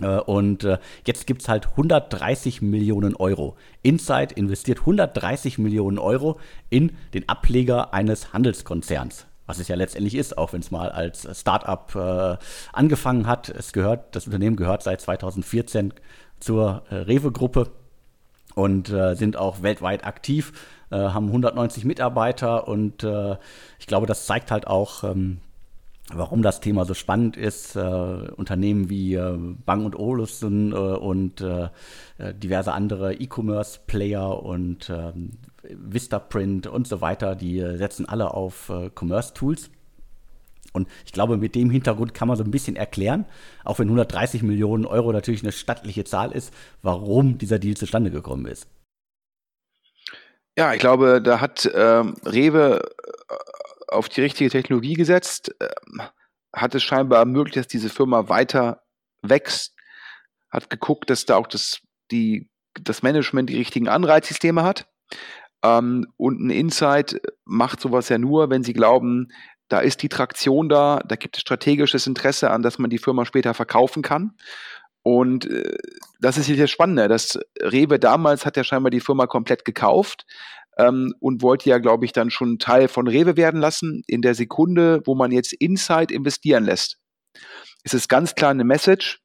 S1: Äh, und äh, jetzt gibt es halt 130 Millionen Euro. Insight investiert 130 Millionen Euro in den Ableger eines Handelskonzerns. Was es ja letztendlich ist, auch wenn es mal als Startup äh, angefangen hat. Es gehört, das Unternehmen gehört seit 2014 zur äh, Rewe-Gruppe und äh, sind auch weltweit aktiv, haben 190 Mitarbeiter und ich glaube, das zeigt halt auch, ähm, warum das Thema so spannend ist. Äh, Unternehmen wie äh, Bang und Olufsen äh, und äh, äh, diverse andere E-Commerce-Player und ähm, Vistaprint und so weiter, die äh, setzen alle auf Commerce-Tools. Und ich glaube, mit dem Hintergrund kann man so ein bisschen erklären, auch wenn 130 Millionen Euro natürlich eine stattliche Zahl ist, warum dieser Deal zustande gekommen ist.
S2: Ja, ich glaube, da hat ähm, Rewe auf die richtige Technologie gesetzt, ähm, hat es scheinbar ermöglicht, dass diese Firma weiter wächst, hat geguckt, dass da auch das, die, das Management die richtigen Anreizsysteme hat. Ähm, und ein Insight macht sowas ja nur, wenn sie glauben, da ist die Traktion da, da gibt es strategisches Interesse an, dass man die Firma später verkaufen kann. Und äh, das ist hier das Spannende. Das Rewe damals hat ja scheinbar die Firma komplett gekauft, ähm, und wollte ja, glaube ich, dann schon Teil von Rewe werden lassen. In der Sekunde, wo man jetzt Insight investieren lässt, ist es ganz klar eine Message,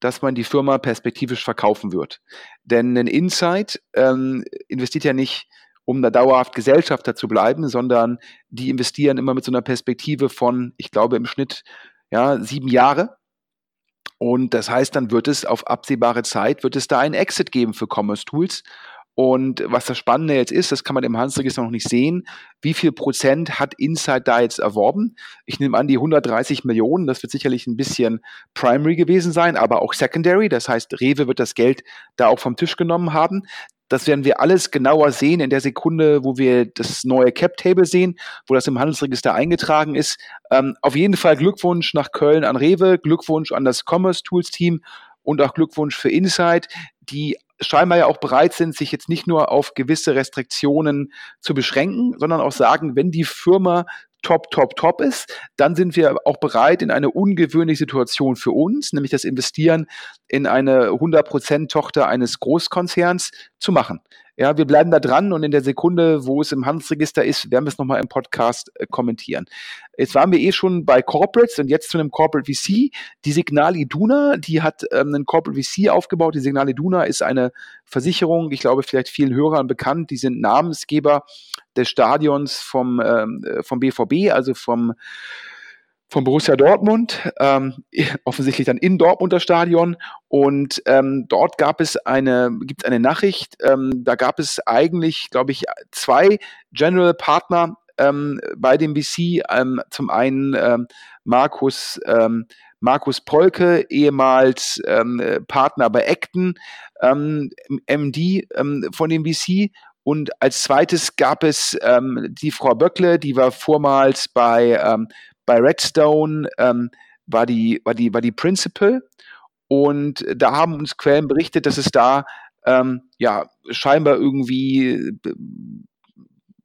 S2: dass man die Firma perspektivisch verkaufen wird. Denn ein Insight ähm, investiert ja nicht, um da dauerhaft Gesellschafter zu bleiben, sondern die investieren immer mit so einer Perspektive von, ich glaube, im Schnitt ja, sieben Jahre. Und das heißt, dann wird es auf absehbare Zeit, wird es da einen Exit geben für Commerce Tools. Und was das Spannende jetzt ist, das kann man im Handelsregister noch nicht sehen, wie viel Prozent hat Insight da jetzt erworben? Ich nehme an, die 130 Millionen, das wird sicherlich ein bisschen Primary gewesen sein, aber auch Secondary, das heißt, Rewe wird das Geld da auch vom Tisch genommen haben. Das werden wir alles genauer sehen in der Sekunde, wo wir das neue Cap-Table sehen, wo das im Handelsregister eingetragen ist. Ähm, auf jeden Fall Glückwunsch nach Köln an Rewe, Glückwunsch an das Commerce Tools Team und auch Glückwunsch für Insight, die scheinbar ja auch bereit sind, sich jetzt nicht nur auf gewisse Restriktionen zu beschränken, sondern auch sagen, wenn die Firma top, top, top ist, dann sind wir auch bereit, in eine ungewöhnliche Situation für uns, nämlich das Investieren in eine 100% Tochter eines Großkonzerns zu machen. Ja, wir bleiben da dran und in der Sekunde, wo es im Handelsregister ist, werden wir es nochmal im Podcast äh, kommentieren. Jetzt waren wir eh schon bei Corporates und jetzt zu einem Corporate VC. Die Signal Iduna, die hat ähm, einen Corporate VC aufgebaut. Die Signal Iduna ist eine Versicherung, ich glaube vielleicht vielen Hörern bekannt. Die sind Namensgeber des Stadions vom, ähm, vom BVB, also vom von Borussia Dortmund, ähm, offensichtlich dann in Dortmund das Stadion. Und ähm, dort gab es eine, gibt es eine Nachricht, ähm, da gab es eigentlich, glaube ich, zwei General Partner ähm, bei dem BC. Ähm, zum einen ähm, Markus, ähm, Markus Polke, ehemals ähm, Partner bei Acton, ähm, MD ähm, von dem BC und als zweites gab es ähm, die Frau Böckle, die war vormals bei, ähm, bei Redstone, ähm, war, die, war, die, war die Principal. Und da haben uns Quellen berichtet, dass es da ähm, ja scheinbar irgendwie äh,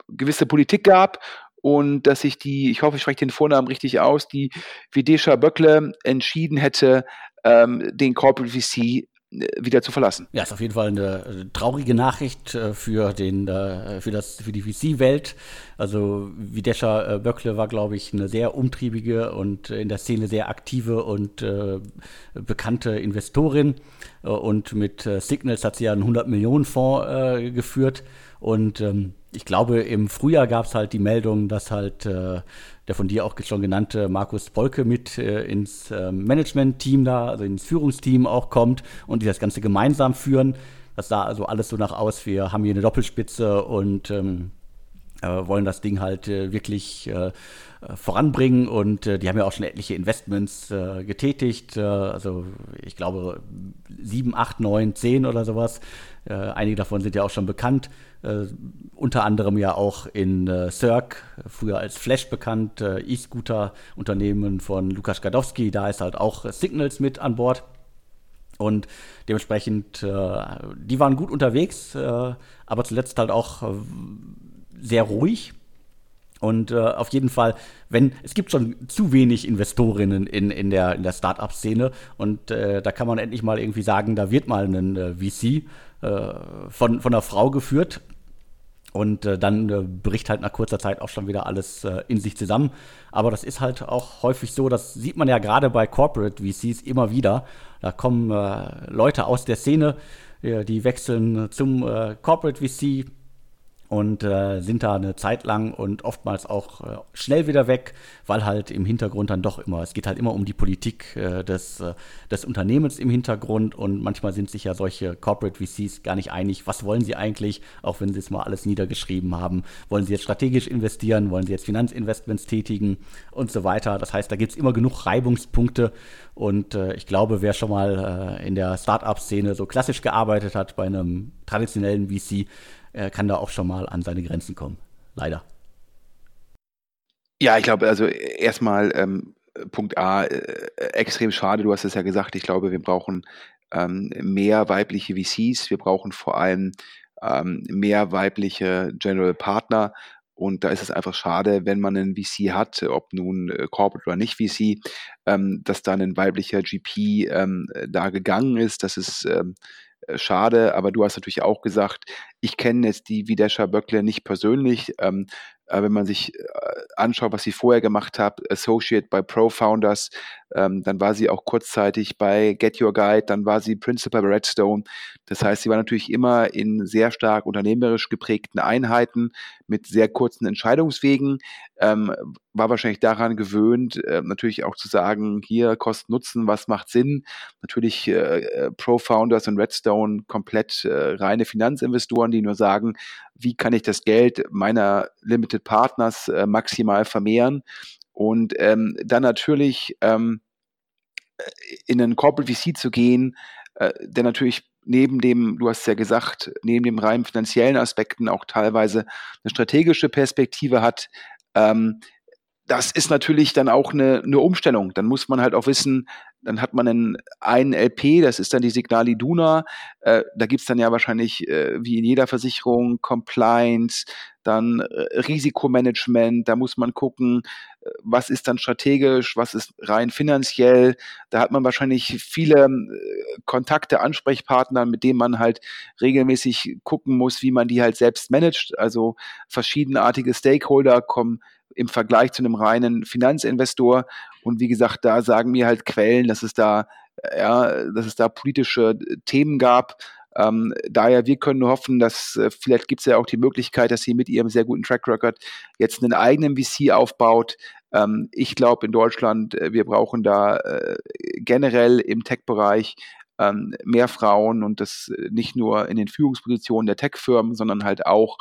S2: gewisse Politik gab und dass sich die, ich hoffe, ich spreche den Vornamen richtig aus, die Videsha Böckle entschieden hätte, ähm, den Corporate VC wieder zu verlassen.
S1: Ja, ist auf jeden Fall eine äh, traurige Nachricht äh, für den für das für die VC-Welt. Also Videsha Böckle war, glaube ich, eine sehr umtriebige und in der Szene sehr aktive und äh, bekannte Investorin. Und mit Signals hat sie ja einen 100 Millionen Fonds äh, geführt. Und ähm, ich glaube, im Frühjahr gab es halt die Meldung, dass halt äh, der von dir auch schon genannte Markus Polke mit äh, ins äh, Management-Team da, also ins Führungsteam auch kommt und die das Ganze gemeinsam führen. Das sah also alles so nach aus, wir haben hier eine Doppelspitze und ähm, äh, wollen das Ding halt äh, wirklich äh, voranbringen. Und die haben ja auch schon etliche Investments getätigt, also ich glaube sieben, acht, neun, zehn oder sowas. einige davon sind ja auch schon bekannt. Äh, unter anderem ja auch in äh, Cirque, früher als Flash bekannt, äh, E-Scooter-Unternehmen von Lukas Gadowski. Da ist halt auch Signals mit an Bord. Und dementsprechend, äh, die waren gut unterwegs, äh, aber zuletzt halt auch äh, sehr ruhig. Und äh, auf jeden Fall, wenn es gibt schon zu wenig Investorinnen in, in der, in der Startup-Szene und äh, da kann man endlich mal irgendwie sagen, da wird mal ein äh, VC äh, von, von einer Frau geführt. Und äh, dann äh, bricht halt nach kurzer Zeit auch schon wieder alles in sich zusammen. Aber das ist halt auch häufig so, das sieht man ja gerade bei Corporate VCs immer wieder. Da kommen Leute aus der Szene, die wechseln zum Corporate VC, und äh, sind da eine Zeit lang und oftmals auch äh, schnell wieder weg, weil halt im Hintergrund dann doch immer, es geht halt immer um die Politik äh, des, äh, des Unternehmens im Hintergrund und manchmal sind sich ja solche Corporate VCs gar nicht einig, was wollen sie eigentlich, auch wenn sie es mal alles niedergeschrieben haben. Wollen sie jetzt strategisch investieren, wollen sie jetzt Finanzinvestments tätigen und so weiter. Das heißt, da gibt es immer genug Reibungspunkte und äh, ich glaube, wer schon mal äh, in der Startup-Szene so klassisch gearbeitet hat bei einem traditionellen VC, er kann da auch schon mal an seine Grenzen kommen. Leider.
S2: Ja, ich glaube, also erstmal ähm, Punkt A, äh, extrem schade, du hast es ja gesagt, ich glaube, wir brauchen ähm, mehr weibliche VCs, wir brauchen vor allem ähm, mehr weibliche General Partner und da ist es einfach schade, wenn man einen VC hat, ob nun äh, Corporate oder nicht VC, ähm, dass da ein weiblicher GP ähm, da gegangen ist. Das ist ähm, äh, schade, aber du hast natürlich auch gesagt, ich kenne jetzt die Videsha Böckle nicht persönlich. Ähm, äh, wenn man sich äh, anschaut, was sie vorher gemacht hat, Associate bei ProFounders, ähm, dann war sie auch kurzzeitig bei Get Your Guide, dann war sie Principal bei Redstone. Das heißt, sie war natürlich immer in sehr stark unternehmerisch geprägten Einheiten mit sehr kurzen Entscheidungswegen, ähm, war wahrscheinlich daran gewöhnt, äh, natürlich auch zu sagen, hier Kosten Nutzen, was macht Sinn. Natürlich äh, äh ProFounders und Redstone komplett äh, reine Finanzinvestoren, die nur sagen, wie kann ich das Geld meiner Limited Partners äh, maximal vermehren. Und ähm, dann natürlich ähm, in einen Corporate VC zu gehen, äh, der natürlich neben dem, du hast ja gesagt, neben dem rein finanziellen Aspekten auch teilweise eine strategische Perspektive hat. Ähm, das ist natürlich dann auch eine, eine Umstellung. Dann muss man halt auch wissen, dann hat man einen, einen LP, das ist dann die Signal Iduna. Äh, da gibt's dann ja wahrscheinlich, äh, wie in jeder Versicherung, Compliance, dann äh, Risikomanagement, da muss man gucken, äh, was ist dann strategisch, was ist rein finanziell. Da hat man wahrscheinlich viele äh, Kontakte, Ansprechpartner, mit denen man halt regelmäßig gucken muss, wie man die halt selbst managt. Also verschiedenartige Stakeholder kommen im Vergleich zu einem reinen Finanzinvestor. Und wie gesagt, da sagen mir halt Quellen, dass es da, ja, dass es da politische Themen gab. Ähm, daher, wir können nur hoffen, dass äh, vielleicht gibt es ja auch die Möglichkeit, dass sie mit ihrem sehr guten Track Record jetzt einen eigenen VC aufbaut. Ähm, ich glaube, in Deutschland, äh, wir brauchen da äh, generell im Tech-Bereich ähm, mehr Frauen und das äh, nicht nur in den Führungspositionen der Tech-Firmen, sondern halt auch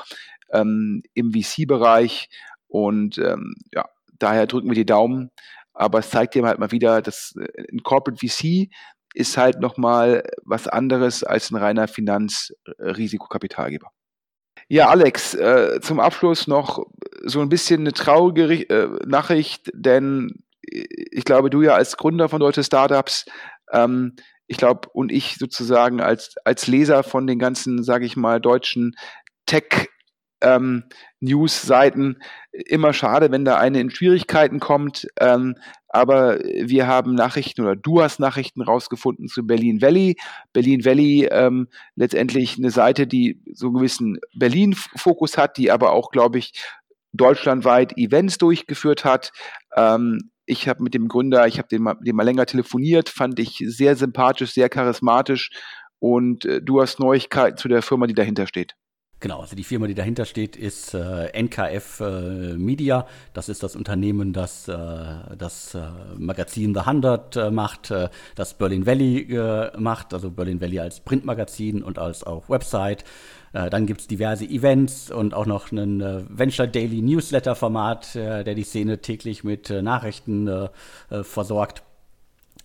S2: ähm, im VC-Bereich. Und ähm, ja, daher drücken wir die Daumen. Aber es zeigt dir halt mal wieder, dass äh, ein Corporate VC ist halt nochmal was anderes als ein reiner Finanzrisikokapitalgeber. Ja, Alex, äh, zum Abschluss noch so ein bisschen eine traurige äh, Nachricht, denn ich glaube, du ja als Gründer von Deutsche Startups, ähm, ich glaube, und ich sozusagen als, als Leser von den ganzen, sage ich mal, deutschen Tech- ähm, News-Seiten immer schade, wenn da eine in Schwierigkeiten kommt. Ähm, aber wir haben Nachrichten oder du hast Nachrichten rausgefunden zu Berlin Valley. Berlin Valley ähm, letztendlich eine Seite, die so einen gewissen Berlin-Fokus hat, die aber auch, glaube ich, deutschlandweit Events durchgeführt hat. Ähm, ich habe mit dem Gründer, ich habe den mal, den mal länger telefoniert, fand ich sehr sympathisch, sehr charismatisch und äh, du hast Neuigkeiten zu der Firma, die dahinter steht.
S1: Genau, also die Firma, die dahinter steht, ist äh, NKF äh, Media. Das ist das Unternehmen, das äh, das äh, Magazin The 100 äh, macht, äh, das Berlin Valley macht, also Berlin Valley als Printmagazin und als auch Website. dann gibt es diverse Events und auch noch einen Venture Daily Newsletter Format, der die Szene täglich mit Nachrichten versorgt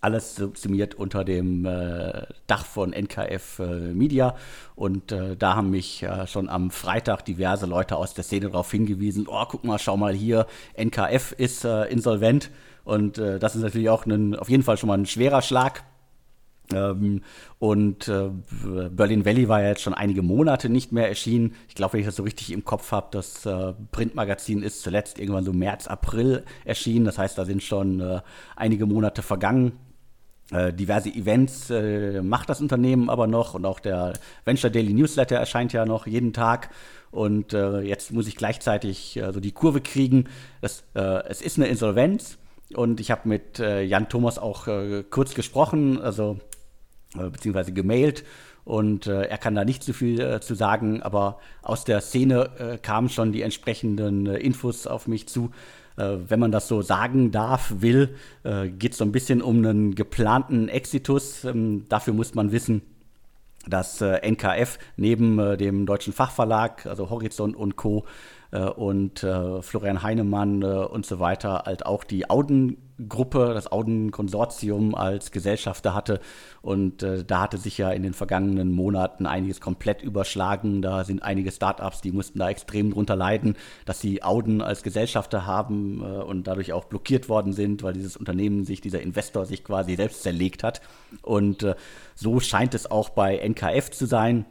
S1: alles subsumiert unter dem äh, Dach von NKF äh, Media. Und äh, da haben mich äh, schon am Freitag diverse Leute aus der Szene darauf hingewiesen, oh, guck mal, schau mal hier, NKF ist äh, insolvent. Und äh, das ist natürlich auch ein, auf jeden Fall schon mal ein schwerer Schlag. Ähm, und äh, Berlin Valley war ja jetzt schon einige Monate nicht mehr erschienen. Ich glaube, wenn ich das so richtig im Kopf habe, das äh, Printmagazin ist zuletzt irgendwann so März, April erschienen. Das heißt, da sind schon äh, einige Monate vergangen. Äh, diverse Events äh, macht das Unternehmen aber noch und auch der Venture Daily Newsletter erscheint ja noch jeden Tag. Und äh, jetzt muss ich gleichzeitig so die Kurve kriegen. Das, es ist eine Insolvenz. Und ich habe mit Jan Thomas auch kurz gesprochen. Also äh, beziehungsweise gemailt und äh, er kann da nicht so viel äh, zu sagen, aber aus der Szene äh, kamen schon die entsprechenden äh, Infos auf mich zu. Äh, wenn man das so sagen darf, will, geht es so ein bisschen um einen geplanten Exitus. Ähm, dafür muss man wissen, dass NKF neben dem deutschen Fachverlag, also Horizont und Co., und Florian Heinemann und so weiter, halt auch die Auden Gruppe, das Auden-Konsortium als Gesellschafter hatte. Und äh, da hatte sich ja in den vergangenen Monaten einiges komplett überschlagen. Da sind einige Startups, die mussten da extrem drunter leiden, dass sie Auden als Gesellschafter haben äh, und dadurch auch blockiert worden sind, weil dieses Unternehmen sich, dieser Investor sich quasi selbst zerlegt hat. Und äh, so scheint es auch bei NKF zu sein.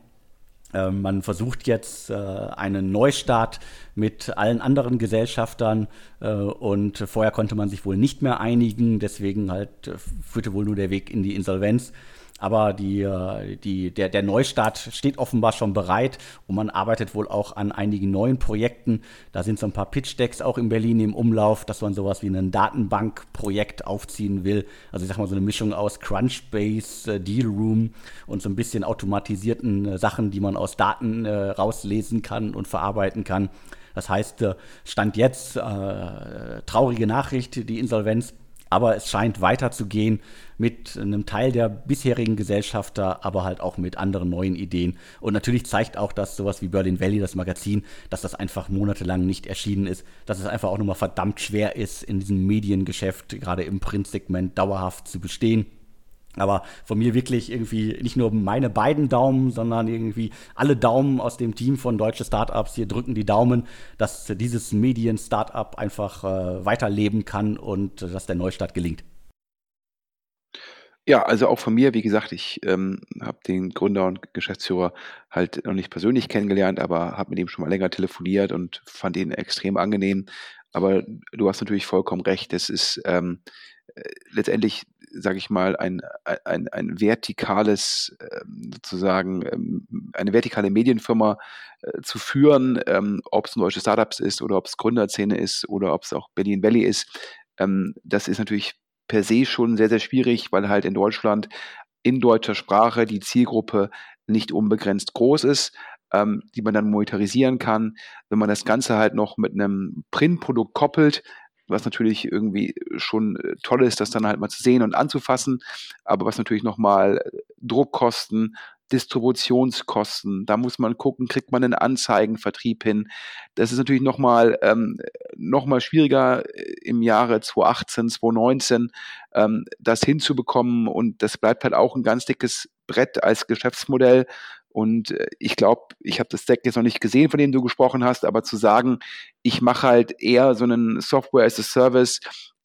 S1: Ähm, man versucht jetzt äh, einen Neustart mit allen anderen Gesellschaftern äh, und vorher konnte man sich wohl nicht mehr einigen, deswegen halt äh, führte wohl nur der Weg in die Insolvenz. Aber die, äh, die, der, der Neustart steht offenbar schon bereit und man arbeitet wohl auch an einigen neuen Projekten. Da sind so ein paar Pitch-Decks auch in Berlin im Umlauf, dass man sowas wie ein Datenbankprojekt aufziehen will. Also ich sag mal so eine Mischung aus Crunchbase, äh, Deal Room und so ein bisschen automatisierten äh, Sachen, die man aus Daten rauslesen kann und verarbeiten kann. Das heißt, Stand jetzt, äh, traurige Nachricht, die Insolvenz aber es scheint weiterzugehen mit einem Teil der bisherigen Gesellschafter, aber halt auch mit anderen neuen Ideen. Und natürlich zeigt auch, dass sowas wie Berlin Valley, das Magazin, dass das einfach monatelang nicht erschienen ist, dass es einfach auch nochmal verdammt schwer ist, in diesem Mediengeschäft, gerade im Printsegment, dauerhaft zu bestehen. Aber von mir wirklich irgendwie nicht nur meine beiden Daumen, sondern irgendwie alle Daumen aus dem Team von Deutsche Startups hier drücken die Daumen, dass dieses Medien-Startup einfach äh, weiterleben kann und äh, dass der Neustart gelingt.
S2: Ja, also auch von mir, wie gesagt, ich ähm, habe den Gründer und Geschäftsführer halt noch nicht persönlich kennengelernt, aber habe mit ihm schon mal länger telefoniert und fand ihn extrem angenehm. Aber du hast natürlich vollkommen recht. Es ist ähm, äh, letztendlich sage ich mal, ein, ein, ein vertikales, ähm, sozusagen, ähm, eine vertikale Medienfirma äh, zu führen, ähm, ob es ein deutsches Startups ist oder ob es Gründerszene ist oder ob es auch Berlin Valley ist. Das ist natürlich per se schon sehr, sehr schwierig, weil halt in Deutschland in deutscher Sprache die Zielgruppe nicht unbegrenzt groß ist, die man dann monetarisieren kann. Wenn man das Ganze halt noch mit einem Printprodukt koppelt, was natürlich irgendwie schon äh, toll ist, das dann halt mal zu sehen und anzufassen, aber was natürlich nochmal äh, Druckkosten, Distributionskosten, da muss man gucken, kriegt man einen Anzeigenvertrieb hin. Das ist natürlich nochmal ähm, noch schwieriger äh, im Jahre 2018, 2019, ähm, das hinzubekommen. Und das bleibt halt auch ein ganz dickes Brett als Geschäftsmodell und äh, ich glaube, ich habe das Deck jetzt noch nicht gesehen, von dem du gesprochen hast, aber zu sagen, ich mache halt eher so einen Software as a Service,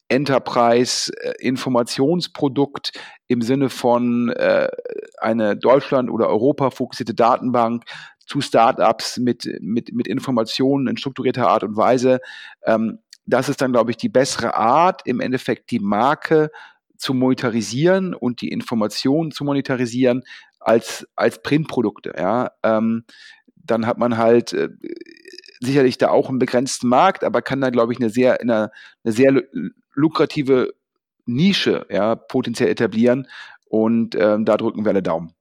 S2: Enterprise äh, Informationsprodukt im Sinne von äh, eine Deutschland- oder Europa fokussierte Datenbank zu Startups mit, mit, mit Informationen in strukturierter Art und Weise. Ähm, das ist dann, glaube ich, die bessere Art, im Endeffekt die Marke zu monetarisieren und die Informationen zu monetarisieren, als, als Printprodukte. Ja? Ähm, dann hat man halt äh, sicherlich da auch einen begrenzten Markt, aber kann da, glaube ich, eine sehr, eine, eine sehr lukrative Nische ja, potenziell etablieren. Und ähm, da drücken wir alle Daumen.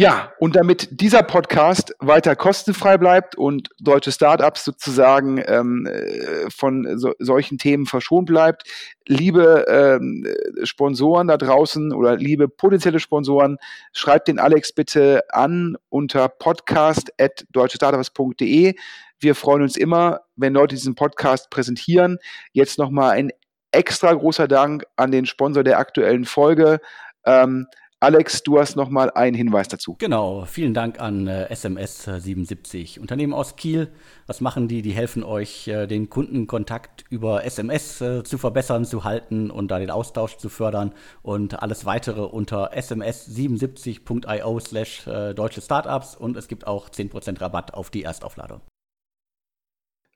S2: Ja, und damit dieser Podcast weiter kostenfrei bleibt und deutsche Startups sozusagen ähm, äh, von so, solchen Themen verschont bleibt, liebe ähm, Sponsoren da draußen oder liebe potenzielle Sponsoren, schreibt den Alex bitte an unter podcast.deutschestartups.de. Wir freuen uns immer, wenn Leute diesen Podcast präsentieren. Jetzt nochmal ein extra großer Dank an den Sponsor der aktuellen Folge. Ähm, Alex, du hast nochmal einen Hinweis dazu.
S1: Genau, vielen Dank an äh, SMS 77. Unternehmen aus Kiel, was machen die? Die helfen euch, äh, den Kundenkontakt über SMS äh, zu verbessern, zu halten und da den Austausch zu fördern und alles weitere unter sms77.io slash äh, deutsche Startups und es gibt auch 10% Rabatt auf die Erstaufladung.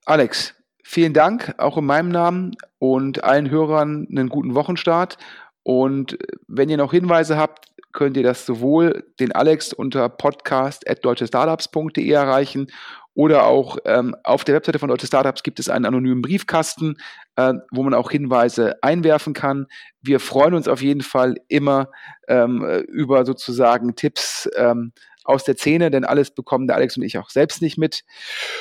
S2: Alex, vielen Dank auch in meinem Namen und allen Hörern einen guten Wochenstart. Und wenn ihr noch Hinweise habt, könnt ihr das sowohl den Alex unter podcast.deutschestartups.de erreichen oder auch ähm, auf der Webseite von Deutsche Startups gibt es einen anonymen Briefkasten, äh, wo man auch Hinweise einwerfen kann. Wir freuen uns auf jeden Fall immer ähm, über sozusagen Tipps ähm, aus der Szene, denn alles bekommen der Alex und ich auch selbst nicht mit.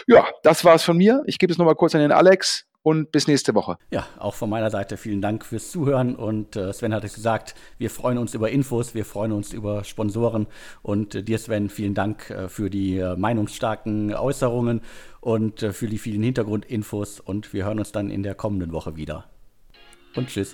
S2: Ja, das war's von mir. Ich gebe es nochmal kurz an den Alex und bis nächste Woche.
S1: Ja, auch von meiner Seite vielen Dank fürs Zuhören und äh, Sven hat es gesagt, wir freuen uns über Infos, wir freuen uns über Sponsoren und äh, dir Sven, vielen Dank äh, für die äh, meinungsstarken Äußerungen und äh, für die vielen Hintergrundinfos und wir hören uns dann in der kommenden Woche wieder. Und tschüss.